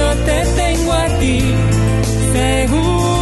Yo te tengo a ti, seguro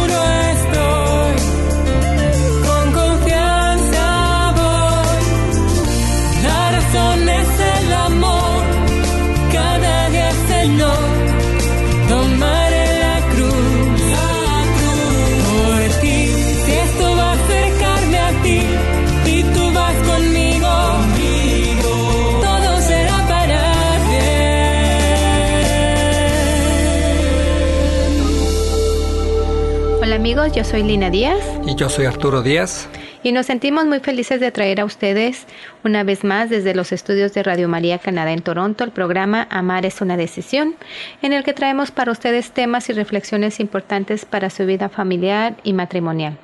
Hola amigos, yo soy Lina Díaz Y yo soy Arturo Díaz. y nos sentimos muy felices de traer a ustedes una vez más desde los estudios de Radio María Canadá en Toronto el programa Amar es una decisión, en el que traemos para ustedes temas y reflexiones importantes para su vida familiar y matrimonial.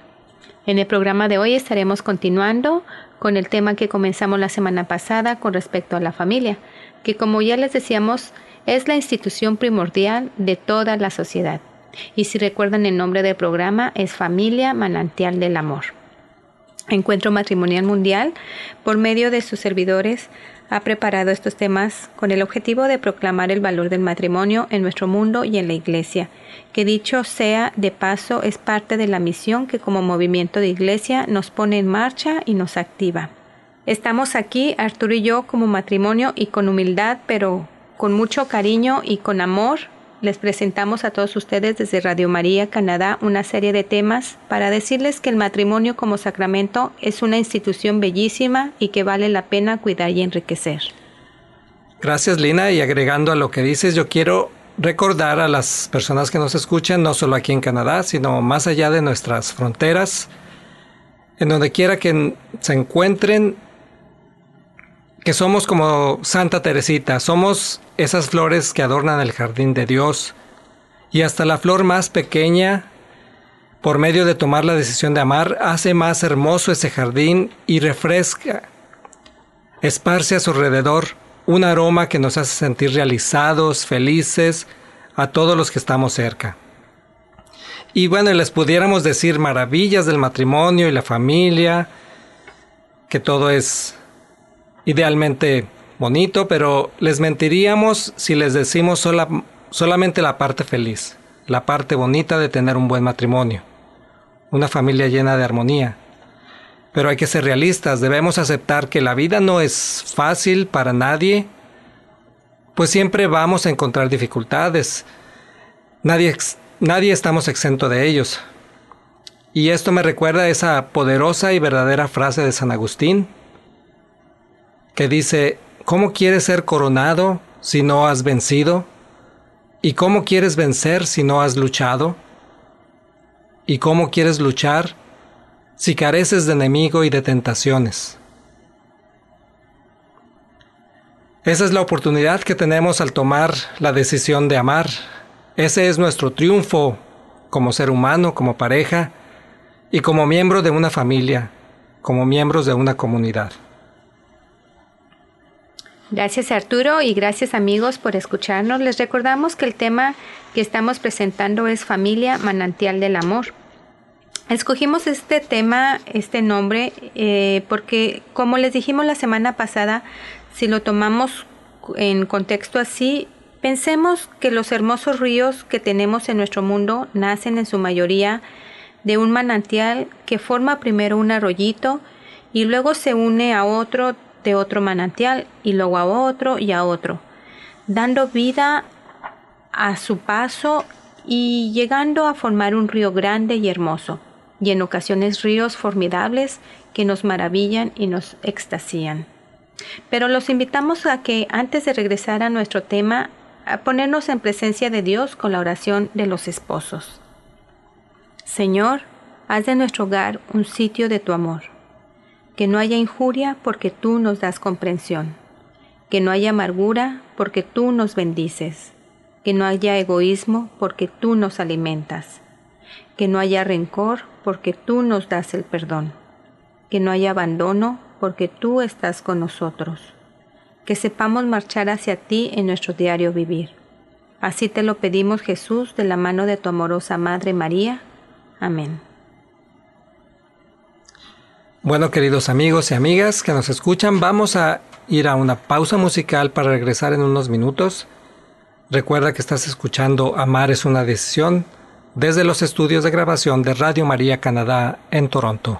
En el programa de hoy estaremos continuando con el tema que comenzamos la semana pasada con respecto a la familia, que como ya les decíamos es la institución primordial de toda la sociedad. Y si recuerdan el nombre del programa es Familia Manantial del Amor. Encuentro Matrimonial Mundial, por medio de sus servidores, ha preparado estos temas con el objetivo de proclamar el valor del matrimonio en nuestro mundo y en la Iglesia, que dicho sea de paso es parte de la misión que como movimiento de Iglesia nos pone en marcha y nos activa. Estamos aquí, Arturo y yo, como matrimonio y con humildad, pero con mucho cariño y con amor, les presentamos a todos ustedes desde Radio María Canadá una serie de temas para decirles que el matrimonio como sacramento es una institución bellísima y que vale la pena cuidar y enriquecer. Gracias Lina y agregando a lo que dices, yo quiero recordar a las personas que nos escuchan, no solo aquí en Canadá, sino más allá de nuestras fronteras, en donde quiera que se encuentren, que somos como Santa Teresita, somos esas flores que adornan el jardín de Dios, y hasta la flor más pequeña, por medio de tomar la decisión de amar, hace más hermoso ese jardín y refresca, esparce a su alrededor un aroma que nos hace sentir realizados, felices, a todos los que estamos cerca. Y bueno, les pudiéramos decir maravillas del matrimonio y la familia, que todo es idealmente bonito, pero les mentiríamos si les decimos sola, solamente la parte feliz, la parte bonita de tener un buen matrimonio, una familia llena de armonía. Pero hay que ser realistas, debemos aceptar que la vida no es fácil para nadie, pues siempre vamos a encontrar dificultades. Nadie, nadie estamos exento de ellos. Y esto me recuerda a esa poderosa y verdadera frase de San Agustín, que dice, ¿cómo quieres ser coronado si no has vencido? ¿Y cómo quieres vencer si no has luchado? ¿Y cómo quieres luchar si careces de enemigo y de tentaciones? Esa es la oportunidad que tenemos al tomar la decisión de amar. Ese es nuestro triunfo como ser humano, como pareja y como miembro de una familia, como miembros de una comunidad. Gracias Arturo y gracias amigos por escucharnos. Les recordamos que el tema que estamos presentando es Familia Manantial del Amor. Escogimos este tema, este nombre, eh, porque como les dijimos la semana pasada, si lo tomamos en contexto así, pensemos que los hermosos ríos que tenemos en nuestro mundo nacen en su mayoría de un manantial que forma primero un arroyito y luego se une a otro de otro manantial y luego a otro y a otro, dando vida a su paso y llegando a formar un río grande y hermoso, y en ocasiones ríos formidables que nos maravillan y nos extasían. Pero los invitamos a que antes de regresar a nuestro tema, a ponernos en presencia de Dios con la oración de los esposos. Señor, haz de nuestro hogar un sitio de tu amor que no haya injuria porque tú nos das comprensión, que no haya amargura porque tú nos bendices, que no haya egoísmo porque tú nos alimentas, que no haya rencor porque tú nos das el perdón, que no haya abandono porque tú estás con nosotros, que sepamos marchar hacia ti en nuestro diario vivir. Así te lo pedimos Jesús de la mano de tu amorosa Madre María. Amén. Bueno, queridos amigos y amigas que nos escuchan, vamos a ir a una pausa musical para regresar en unos minutos. Recuerda que estás escuchando Amar es una decisión desde los estudios de grabación de Radio María Canadá en Toronto.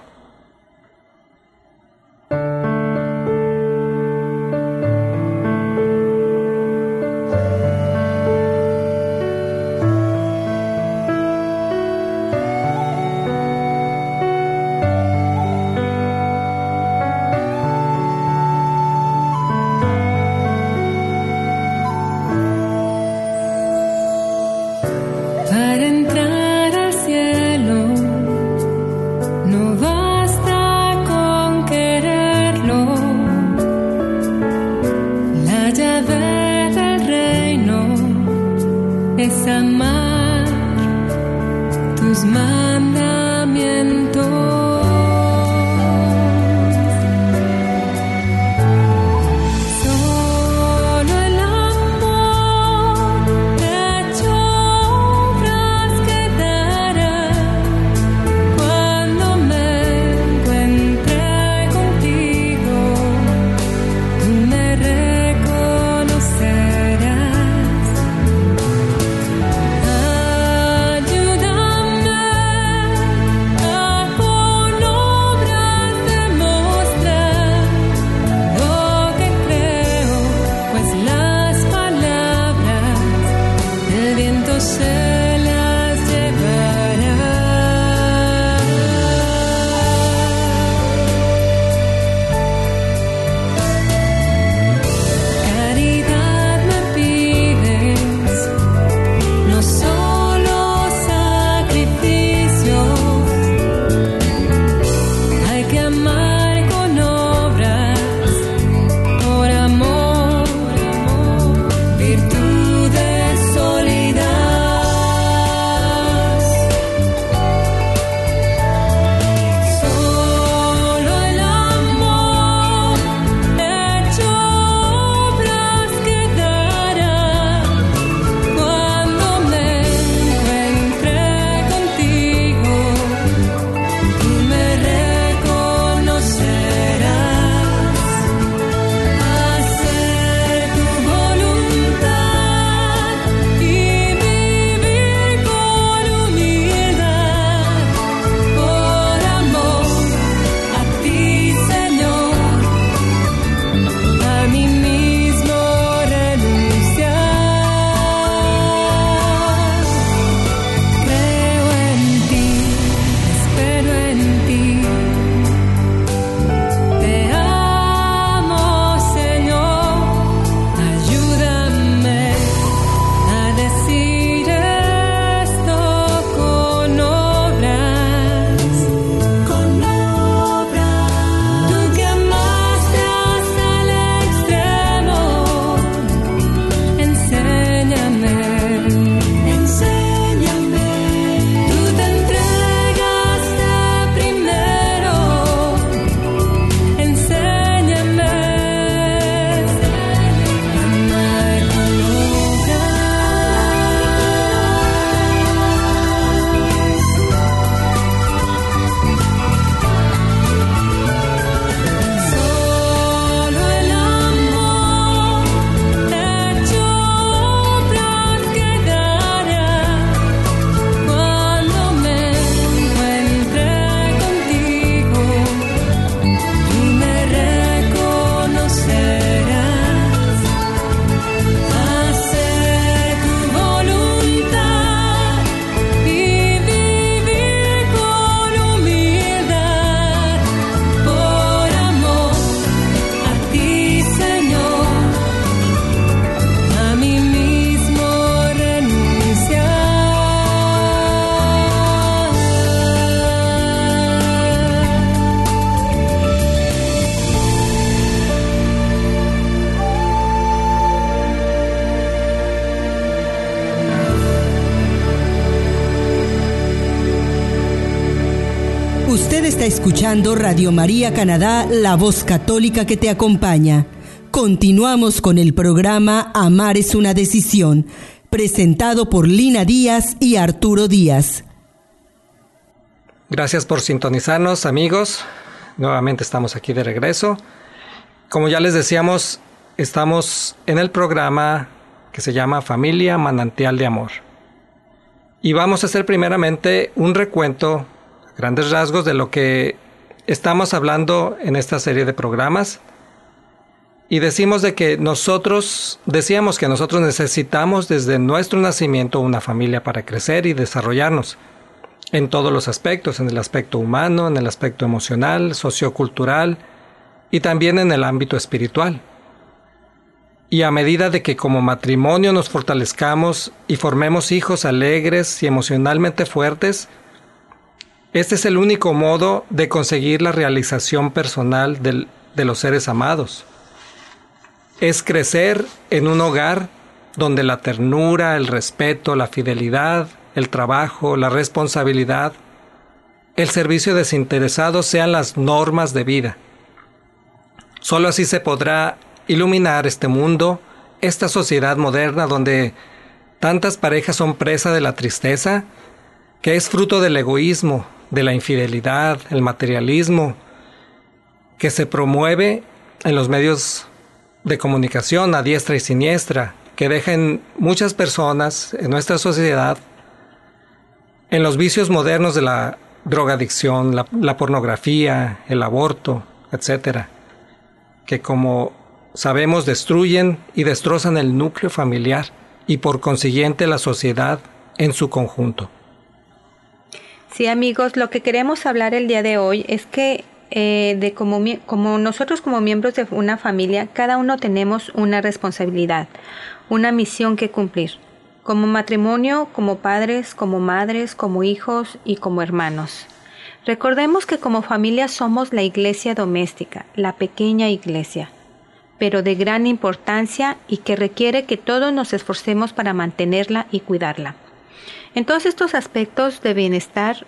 Escuchando Radio María Canadá, la voz católica que te acompaña. Continuamos con el programa Amar es una decisión, presentado por Lina Díaz y Arturo Díaz. Gracias por sintonizarnos, amigos. Nuevamente estamos aquí de regreso. Como ya les decíamos, estamos en el programa que se llama Familia Manantial de Amor. Y vamos a hacer primeramente un recuento grandes rasgos de lo que estamos hablando en esta serie de programas. Y decimos de que nosotros, decíamos que nosotros necesitamos desde nuestro nacimiento una familia para crecer y desarrollarnos en todos los aspectos, en el aspecto humano, en el aspecto emocional, sociocultural y también en el ámbito espiritual. Y a medida de que como matrimonio nos fortalezcamos y formemos hijos alegres y emocionalmente fuertes, este es el único modo de conseguir la realización personal de los seres amados. Es crecer en un hogar donde la ternura, el respeto, la fidelidad, el trabajo, la responsabilidad, el servicio desinteresado sean las normas de vida. Solo así se podrá iluminar este mundo, esta sociedad moderna donde tantas parejas son presa de la tristeza, que es fruto del egoísmo, de la infidelidad, el materialismo, que se promueve en los medios de comunicación a diestra y siniestra, que dejan muchas personas en nuestra sociedad en los vicios modernos de la drogadicción, la, la pornografía, el aborto, etc., que como sabemos destruyen y destrozan el núcleo familiar y por consiguiente la sociedad en su conjunto. Sí, amigos, lo que queremos hablar el día de hoy es que eh, de como, como nosotros como miembros de una familia, cada uno tenemos una responsabilidad, una misión que cumplir, como matrimonio, como padres, como madres, como hijos y como hermanos. Recordemos que como familia somos la iglesia doméstica, la pequeña iglesia, pero de gran importancia y que requiere que todos nos esforcemos para mantenerla y cuidarla. En todos estos aspectos de bienestar,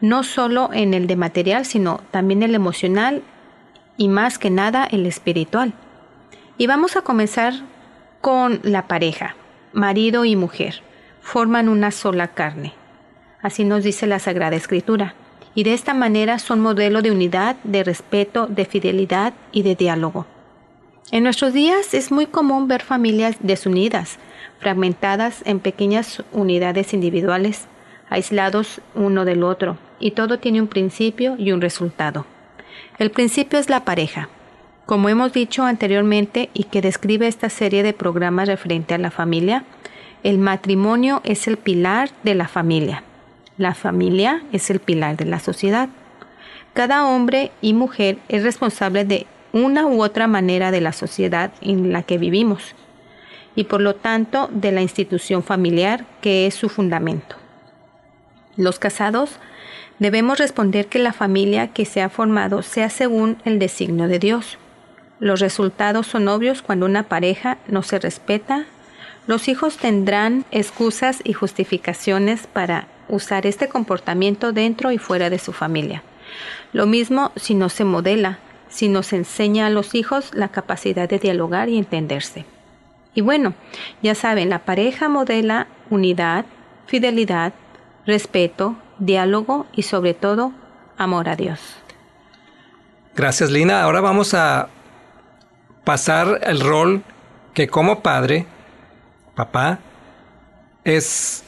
no solo en el de material, sino también el emocional y más que nada el espiritual. Y vamos a comenzar con la pareja, marido y mujer, forman una sola carne. Así nos dice la Sagrada Escritura. Y de esta manera son modelo de unidad, de respeto, de fidelidad y de diálogo. En nuestros días es muy común ver familias desunidas, fragmentadas en pequeñas unidades individuales, aislados uno del otro, y todo tiene un principio y un resultado. El principio es la pareja, como hemos dicho anteriormente y que describe esta serie de programas referente a la familia, el matrimonio es el pilar de la familia. La familia es el pilar de la sociedad. Cada hombre y mujer es responsable de una u otra manera de la sociedad en la que vivimos y por lo tanto de la institución familiar que es su fundamento. Los casados debemos responder que la familia que se ha formado sea según el designio de Dios. Los resultados son obvios cuando una pareja no se respeta. Los hijos tendrán excusas y justificaciones para usar este comportamiento dentro y fuera de su familia. Lo mismo si no se modela, si no se enseña a los hijos la capacidad de dialogar y entenderse. Y bueno, ya saben, la pareja modela unidad, fidelidad, respeto, diálogo y sobre todo amor a Dios. Gracias Lina. Ahora vamos a pasar el rol que como padre, papá, es,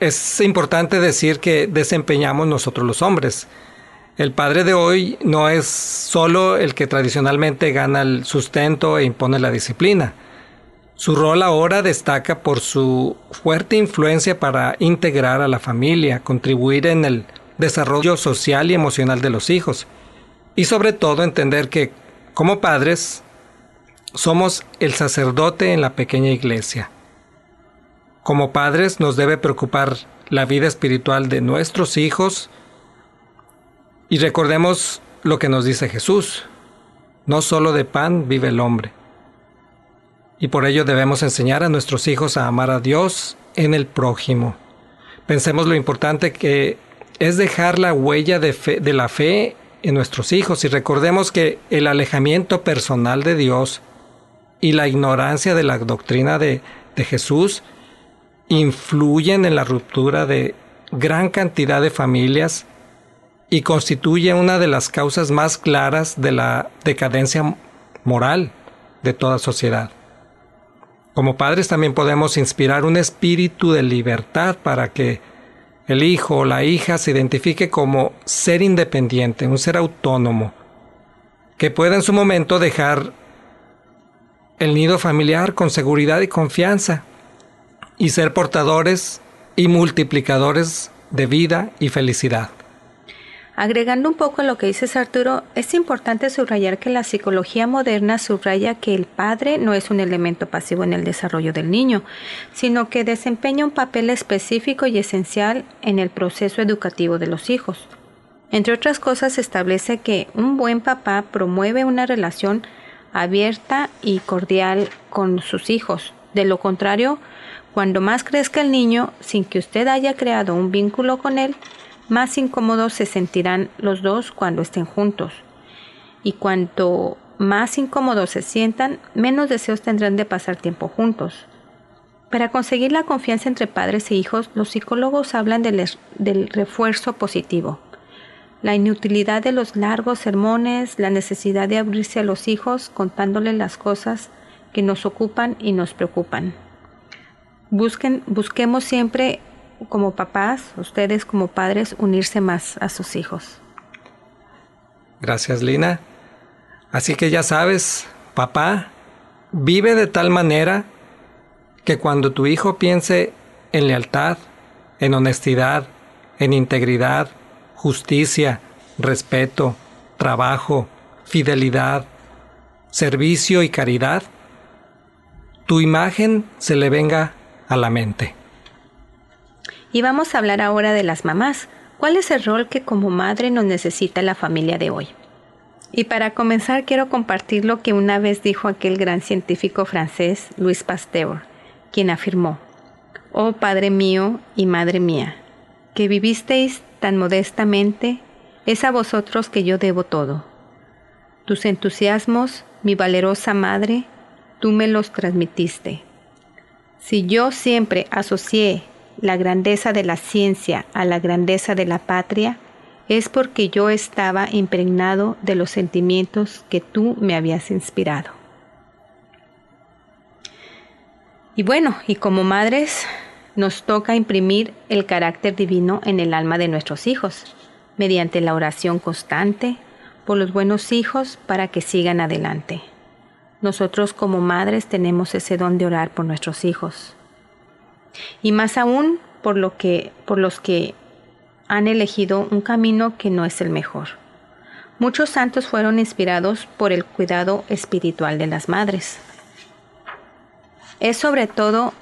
es importante decir que desempeñamos nosotros los hombres. El padre de hoy no es solo el que tradicionalmente gana el sustento e impone la disciplina. Su rol ahora destaca por su fuerte influencia para integrar a la familia, contribuir en el desarrollo social y emocional de los hijos y sobre todo entender que como padres somos el sacerdote en la pequeña iglesia. Como padres nos debe preocupar la vida espiritual de nuestros hijos y recordemos lo que nos dice Jesús, no solo de pan vive el hombre. Y por ello debemos enseñar a nuestros hijos a amar a Dios en el prójimo. Pensemos lo importante que es dejar la huella de, fe, de la fe en nuestros hijos. Y recordemos que el alejamiento personal de Dios y la ignorancia de la doctrina de, de Jesús influyen en la ruptura de gran cantidad de familias y constituye una de las causas más claras de la decadencia moral de toda sociedad. Como padres también podemos inspirar un espíritu de libertad para que el hijo o la hija se identifique como ser independiente, un ser autónomo, que pueda en su momento dejar el nido familiar con seguridad y confianza y ser portadores y multiplicadores de vida y felicidad. Agregando un poco a lo que dices Arturo, es importante subrayar que la psicología moderna subraya que el padre no es un elemento pasivo en el desarrollo del niño, sino que desempeña un papel específico y esencial en el proceso educativo de los hijos. Entre otras cosas, establece que un buen papá promueve una relación abierta y cordial con sus hijos. De lo contrario, cuando más crezca el niño, sin que usted haya creado un vínculo con él, más incómodos se sentirán los dos cuando estén juntos. Y cuanto más incómodos se sientan, menos deseos tendrán de pasar tiempo juntos. Para conseguir la confianza entre padres e hijos, los psicólogos hablan del, del, refuerzo positivo, la inutilidad de los largos sermones, la necesidad de abrirse a los hijos contándoles las cosas que nos ocupan y nos preocupan. Busquen, busquemos siempre como papás, ustedes como padres, unirse más a sus hijos. Gracias, Lina. Así que ya sabes, papá, vive de tal manera que cuando tu hijo piense en lealtad, en honestidad, en integridad, justicia, respeto, trabajo, fidelidad, servicio y caridad, tu imagen se le venga a la mente. Y vamos a hablar ahora de las mamás. ¿Cuál es el rol que como madre nos necesita la familia de hoy? Y para comenzar quiero compartir lo que una vez dijo aquel gran científico francés, Louis Pasteur, quien afirmó, Oh Padre mío y Madre mía, que vivisteis tan modestamente, es a vosotros que yo debo todo. Tus entusiasmos, mi valerosa Madre, tú me los transmitiste. Si yo siempre asocié la grandeza de la ciencia a la grandeza de la patria, es porque yo estaba impregnado de los sentimientos que tú me habías inspirado. Y bueno, y como madres nos toca imprimir el carácter divino en el alma de nuestros hijos, mediante la oración constante por los buenos hijos para que sigan adelante. Nosotros como madres tenemos ese don de orar por nuestros hijos, y más aún por, lo que, por los que han elegido un camino que no es el mejor. Muchos santos fueron inspirados por el cuidado espiritual de las madres. Es sobre todo,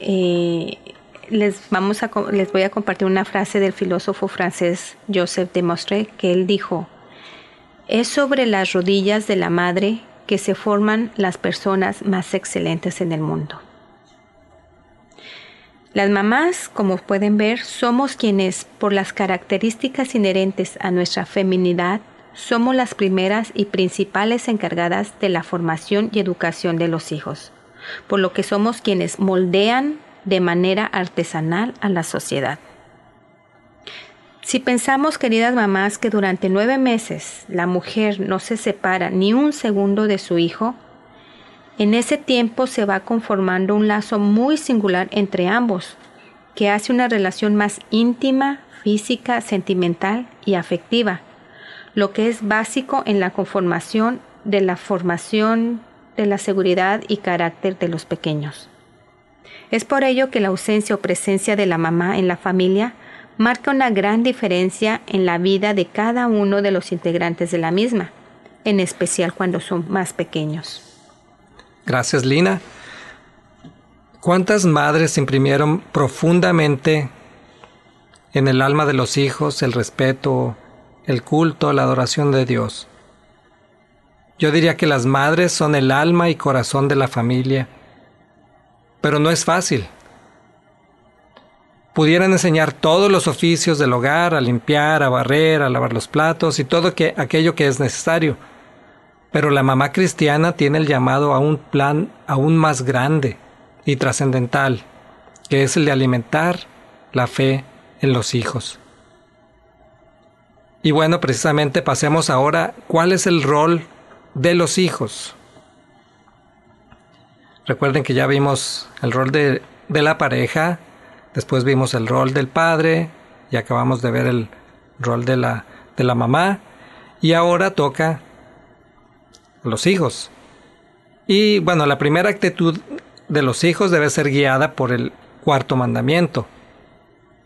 eh, les, vamos a, les voy a compartir una frase del filósofo francés Joseph de Maistre que él dijo, es sobre las rodillas de la madre que se forman las personas más excelentes en el mundo. Las mamás, como pueden ver, somos quienes, por las características inherentes a nuestra feminidad, somos las primeras y principales encargadas de la formación y educación de los hijos, por lo que somos quienes moldean de manera artesanal a la sociedad. Si pensamos, queridas mamás, que durante nueve meses la mujer no se separa ni un segundo de su hijo, en ese tiempo se va conformando un lazo muy singular entre ambos, que hace una relación más íntima, física, sentimental y afectiva, lo que es básico en la conformación de la formación de la seguridad y carácter de los pequeños. Es por ello que la ausencia o presencia de la mamá en la familia marca una gran diferencia en la vida de cada uno de los integrantes de la misma, en especial cuando son más pequeños. Gracias, Lina. ¿Cuántas madres imprimieron profundamente en el alma de los hijos el respeto, el culto, la adoración de Dios? Yo diría que las madres son el alma y corazón de la familia, pero no es fácil. pudieran enseñar todos los oficios del hogar, a limpiar, a barrer, a lavar los platos y todo que, aquello que es necesario. Pero la mamá cristiana tiene el llamado a un plan aún más grande y trascendental, que es el de alimentar la fe en los hijos. Y bueno, precisamente pasemos ahora, ¿cuál es el rol de los hijos? Recuerden que ya vimos el rol de, de la pareja, después vimos el rol del padre, y acabamos de ver el rol de la, de la mamá, y ahora toca los hijos. Y bueno, la primera actitud de los hijos debe ser guiada por el cuarto mandamiento.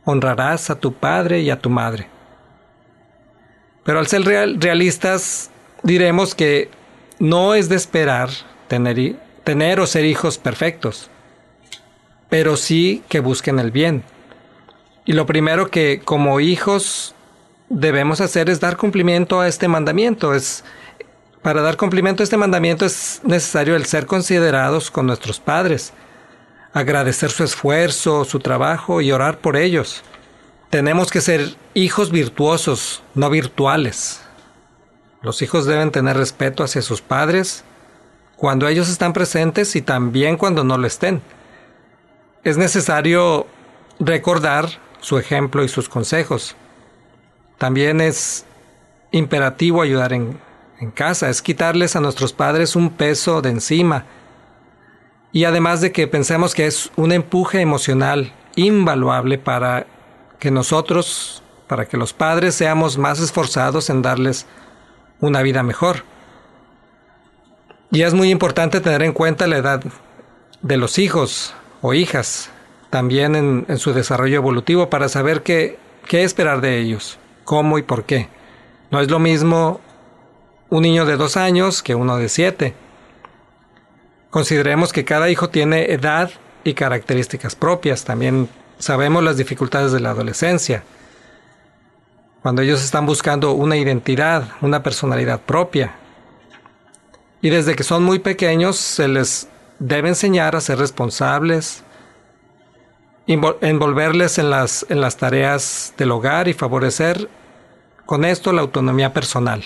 Honrarás a tu padre y a tu madre. Pero al ser realistas, diremos que no es de esperar tener, tener o ser hijos perfectos, pero sí que busquen el bien. Y lo primero que como hijos debemos hacer es dar cumplimiento a este mandamiento. Es, para dar cumplimiento a este mandamiento es necesario el ser considerados con nuestros padres, agradecer su esfuerzo, su trabajo y orar por ellos. Tenemos que ser hijos virtuosos, no virtuales. Los hijos deben tener respeto hacia sus padres cuando ellos están presentes y también cuando no lo estén. Es necesario recordar su ejemplo y sus consejos. También es imperativo ayudar en, en casa, es quitarles a nuestros padres un peso de encima. Y además de que pensemos que es un empuje emocional invaluable para que nosotros, para que los padres seamos más esforzados en darles una vida mejor. Y es muy importante tener en cuenta la edad de los hijos o hijas, también en, su desarrollo evolutivo, para saber qué, qué esperar de ellos, cómo y por qué. No es lo mismo un niño de dos años que uno de siete. Consideremos que cada hijo tiene edad y características propias. También Sabemos las dificultades de la adolescencia, cuando ellos están buscando una identidad, una personalidad propia. Y desde que son muy pequeños se les debe enseñar a ser responsables, envolverles en las, en las tareas del hogar y favorecer con esto la autonomía personal.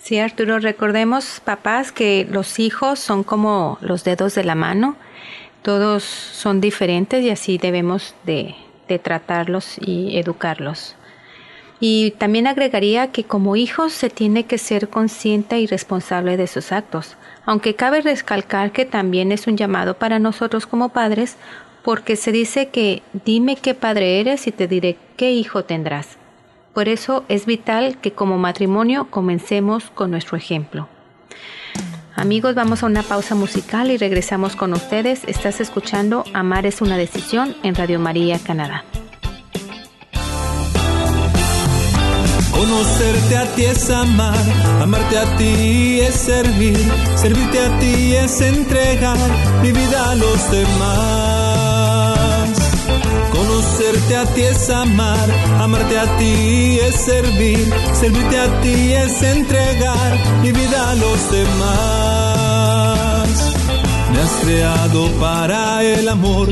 Sí, Arturo, recordemos, papás, que los hijos son como los dedos de la mano todos son diferentes y así debemos de, tratarlos y educarlos. Y también agregaría que como hijos se tiene que ser consciente y responsable de sus actos, aunque cabe recalcar que también es un llamado para nosotros como padres, porque se dice que dime qué padre eres y te diré qué hijo tendrás. Por eso es vital que como matrimonio comencemos con nuestro ejemplo. Amigos, vamos a una pausa musical y regresamos con ustedes. Estás escuchando Amar es una decisión en Radio María, Canadá. Conocerte a ti es amar, amarte a ti es servir, servirte a ti es entregar mi vida a los demás. Conocerte a ti es amar, amarte a ti es servir, servirte a ti es entregar mi vida a los demás. Me has creado para el amor,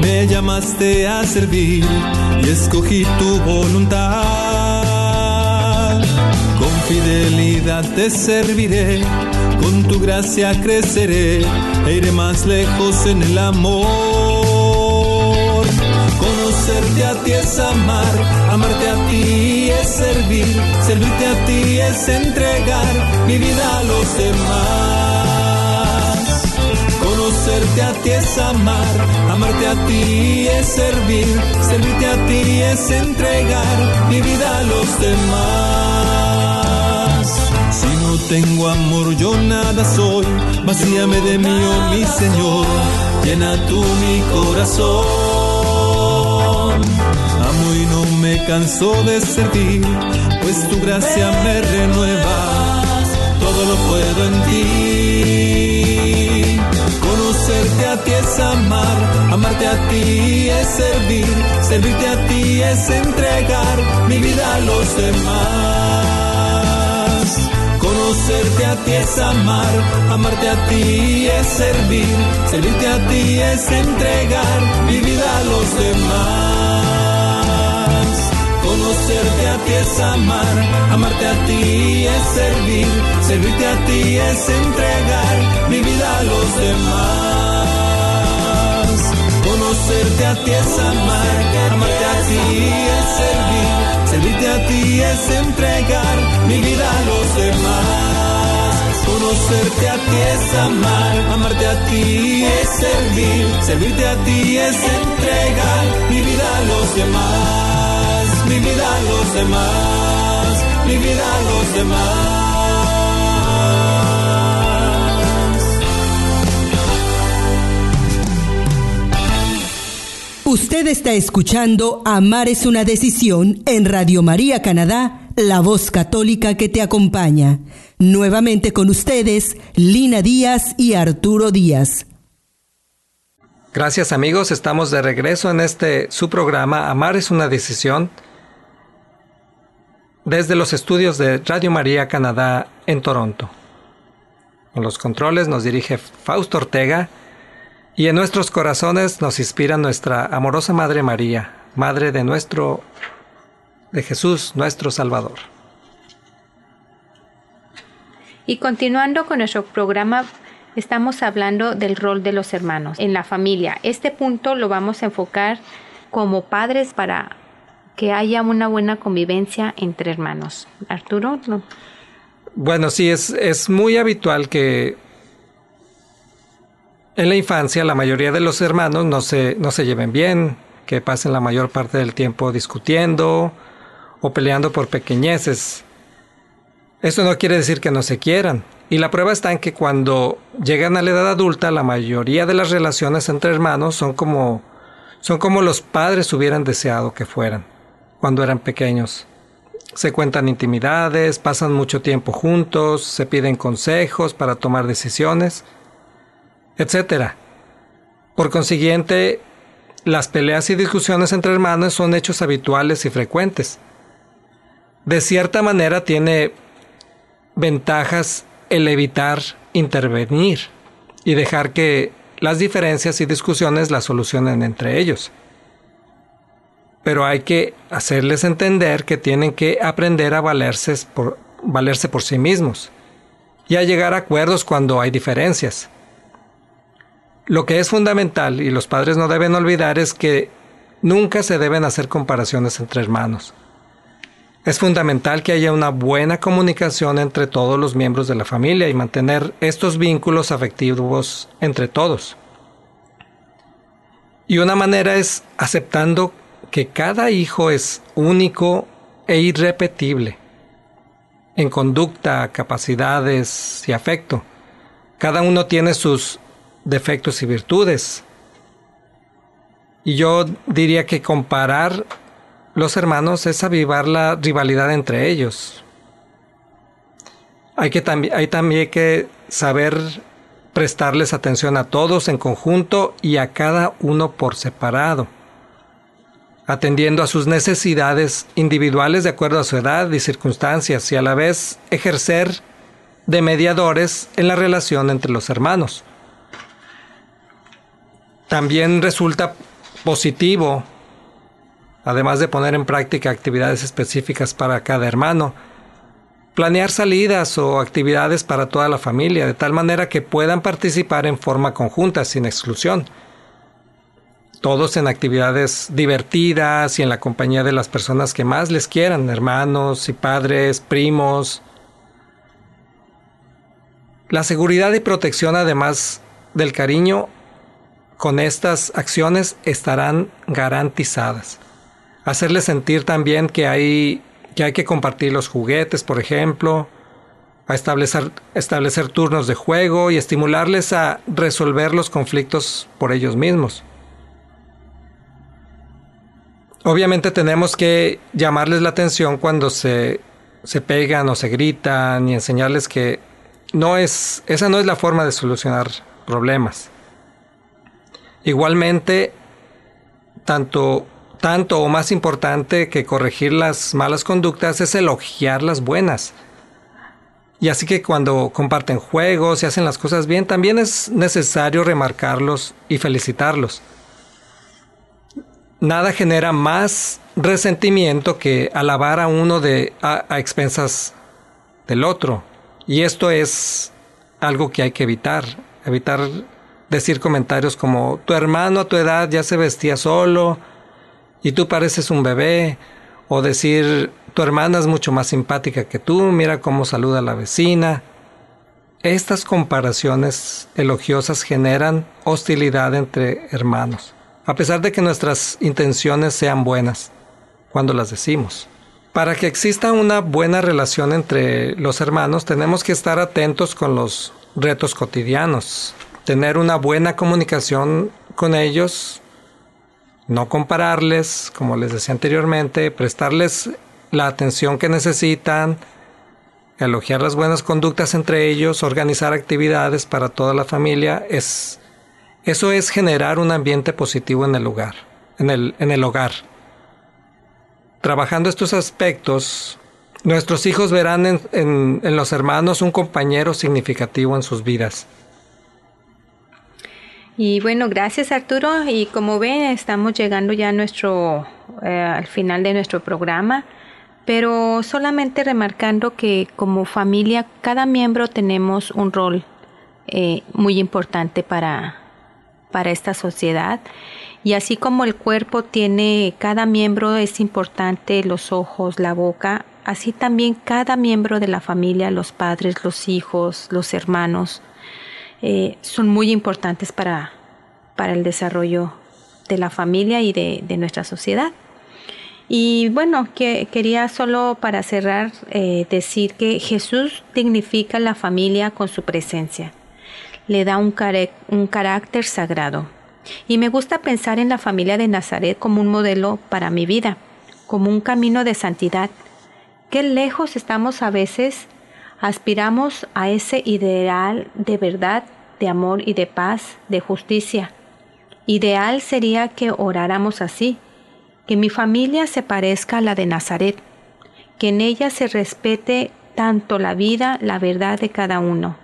me llamaste a servir y escogí tu voluntad. Con fidelidad te serviré, con tu gracia creceré e iré más lejos en el amor Conocerte a ti es amar, amarte a ti es servir, servirte a ti es entregar. Mi vida a los demás. Conocerte a ti es amar, amarte a ti es servir, servirte a ti es entregar. Mi vida a los demás. Si no tengo amor yo nada soy, vacíame de mí, oh mi Señor, llena tú mi corazón. Amo y no me canso de servir, pues tu gracia me renueva, todo lo puedo en ti. Conocerte a ti es amar, amarte a ti es servir, servirte a ti es entregar mi vida a los demás Conocerte a ti es amar, amarte a ti es servir, servirte a ti es entregar mi vida a los demás. Conocerte a ti es amar, amarte a ti es servir, servirte a ti es entregar mi vida a los demás. Conocerte a ti es amar, amarte a ti es servir, servirte a ti es entregar mi vida a los demás. Conocerte a ti es amar, amarte a ti es servir, servirte a ti es entregar mi vida a los demás, mi vida a los demás, mi vida a los demás. Usted está escuchando Amar es una decisión en Radio María Canadá, la voz católica que te acompaña. Nuevamente con ustedes, Lina Díaz y Arturo Díaz. Gracias amigos, estamos de regreso en este su programa Amar es una decisión desde los estudios de Radio María Canadá en Toronto. Con los controles nos dirige Fausto Ortega y en nuestros corazones nos inspira nuestra amorosa Madre María, Madre de nuestro, de Jesús, nuestro Salvador. Y continuando con nuestro programa, estamos hablando del rol de los hermanos en la familia. Este punto lo vamos a enfocar como padres para que haya una buena convivencia entre hermanos. Arturo, no. Bueno, sí, es, es muy habitual que en la infancia la mayoría de los hermanos no se, no se lleven bien, que pasen la mayor parte del tiempo discutiendo o peleando por pequeñeces. Esto no quiere decir que no se quieran. Y la prueba está en que cuando llegan a la edad adulta, la mayoría de las relaciones entre hermanos son como, son como los padres hubieran deseado que fueran cuando eran pequeños. Se cuentan intimidades, pasan mucho tiempo juntos, se piden consejos para tomar decisiones etc. Por consiguiente, las peleas y discusiones entre hermanos son hechos habituales y frecuentes. De cierta manera tiene ventajas el evitar intervenir y dejar que las diferencias y discusiones las solucionen entre ellos. Pero hay que hacerles entender que tienen que aprender a valerse por, valerse por sí mismos y a llegar a acuerdos cuando hay diferencias. Lo que es fundamental y los padres no deben olvidar es que nunca se deben hacer comparaciones entre hermanos. Es fundamental que haya una buena comunicación entre todos los miembros de la familia y mantener estos vínculos afectivos entre todos. Y una manera es aceptando que cada hijo es único e irrepetible en conducta, capacidades y afecto. Cada uno tiene sus defectos y virtudes. Y yo diría que comparar los hermanos es avivar la rivalidad entre ellos. Hay, que hay también que saber prestarles atención a todos en conjunto y a cada uno por separado, atendiendo a sus necesidades individuales de acuerdo a su edad y circunstancias y a la vez ejercer de mediadores en la relación entre los hermanos. También resulta positivo, además de poner en práctica actividades específicas para cada hermano, planear salidas o actividades para toda la familia, de tal manera que puedan participar en forma conjunta, sin exclusión. Todos en actividades divertidas y en la compañía de las personas que más les quieran, hermanos y padres, primos. La seguridad y protección, además del cariño, con estas acciones estarán garantizadas. Hacerles sentir también que hay que, compartir los juguetes, por ejemplo, a establecer, establecer turnos de juego y estimularles a resolver los conflictos por ellos mismos. Obviamente tenemos que llamarles la atención cuando se, se pegan o se gritan y enseñarles que no es, esa no es la forma de solucionar problemas. Igualmente, tanto, tanto o más importante que corregir las malas conductas es elogiar las buenas. Y así que cuando comparten juegos y hacen las cosas bien, también es necesario remarcarlos y felicitarlos. Nada genera más resentimiento que alabar a uno de, a, a expensas del otro. Y esto es algo que hay que evitar. Evitar decir comentarios como tu hermano a tu edad ya se vestía solo y tú pareces un bebé. O decir tu hermana es mucho más simpática que tú, mira cómo saluda a la vecina. Estas comparaciones elogiosas generan hostilidad entre hermanos, a pesar de que nuestras intenciones sean buenas cuando las decimos. Para que exista una buena relación entre los hermanos tenemos que estar atentos con los retos cotidianos, tener una buena comunicación con ellos, no compararles, como les decía anteriormente, prestarles la atención que necesitan, elogiar las buenas conductas entre ellos, organizar actividades para toda la familia, es eso es generar un ambiente positivo en el lugar, en el, en el hogar. Trabajando estos aspectos, nuestros hijos verán en, en, en los hermanos un compañero significativo en sus vidas. Y bueno, gracias Arturo. Y como ven, estamos llegando ya a nuestro, eh, al final de nuestro programa pero solamente remarcando que como familia cada miembro tenemos un rol eh, muy importante para, para esta sociedad y así como el cuerpo tiene, cada miembro es importante, los ojos, la boca, así también cada miembro de la familia, los padres, los hijos, los hermanos, eh, son muy importantes para, para el desarrollo de la familia y de, de nuestra sociedad. Y bueno, que, quería solo para cerrar eh, decir que Jesús dignifica la familia con su presencia, le da un, un carácter sagrado. Y me gusta pensar en la familia de Nazaret como un modelo para mi vida, como un camino de santidad. Qué lejos estamos a veces, aspiramos a ese ideal de verdad, de amor y de paz, de justicia. Ideal sería que oráramos así, que mi familia se parezca a la de Nazaret, que en ella se respete tanto la vida, la verdad de cada uno.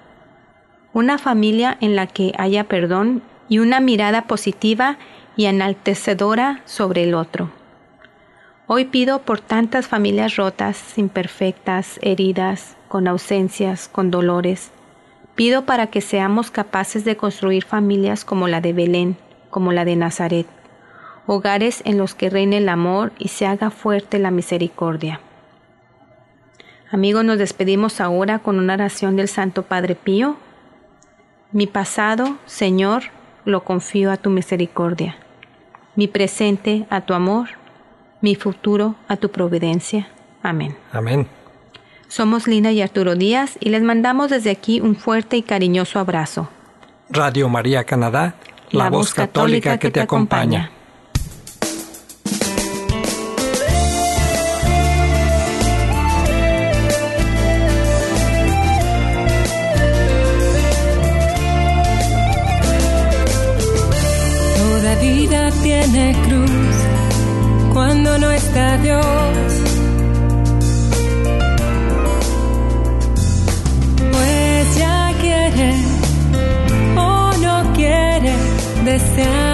Una familia en la que haya perdón y una mirada positiva y enaltecedora sobre el otro. Hoy pido por tantas familias rotas, imperfectas, heridas, con ausencias, con dolores. Pido para que seamos capaces de construir familias como la de Belén, como la de Nazaret hogares en los que reine el amor y se haga fuerte la misericordia. Amigos, nos despedimos ahora con una oración del Santo Padre Pío. Mi pasado, Señor, lo confío a tu misericordia. Mi presente a tu amor. Mi futuro a tu providencia. Amén. Amén. Somos Lina y Arturo Díaz y les mandamos desde aquí un fuerte y cariñoso abrazo. Radio María Canadá, la, voz católica, que, te acompaña. tiene cruz cuando no está Dios. Pues ya quiere o no quiere, deseando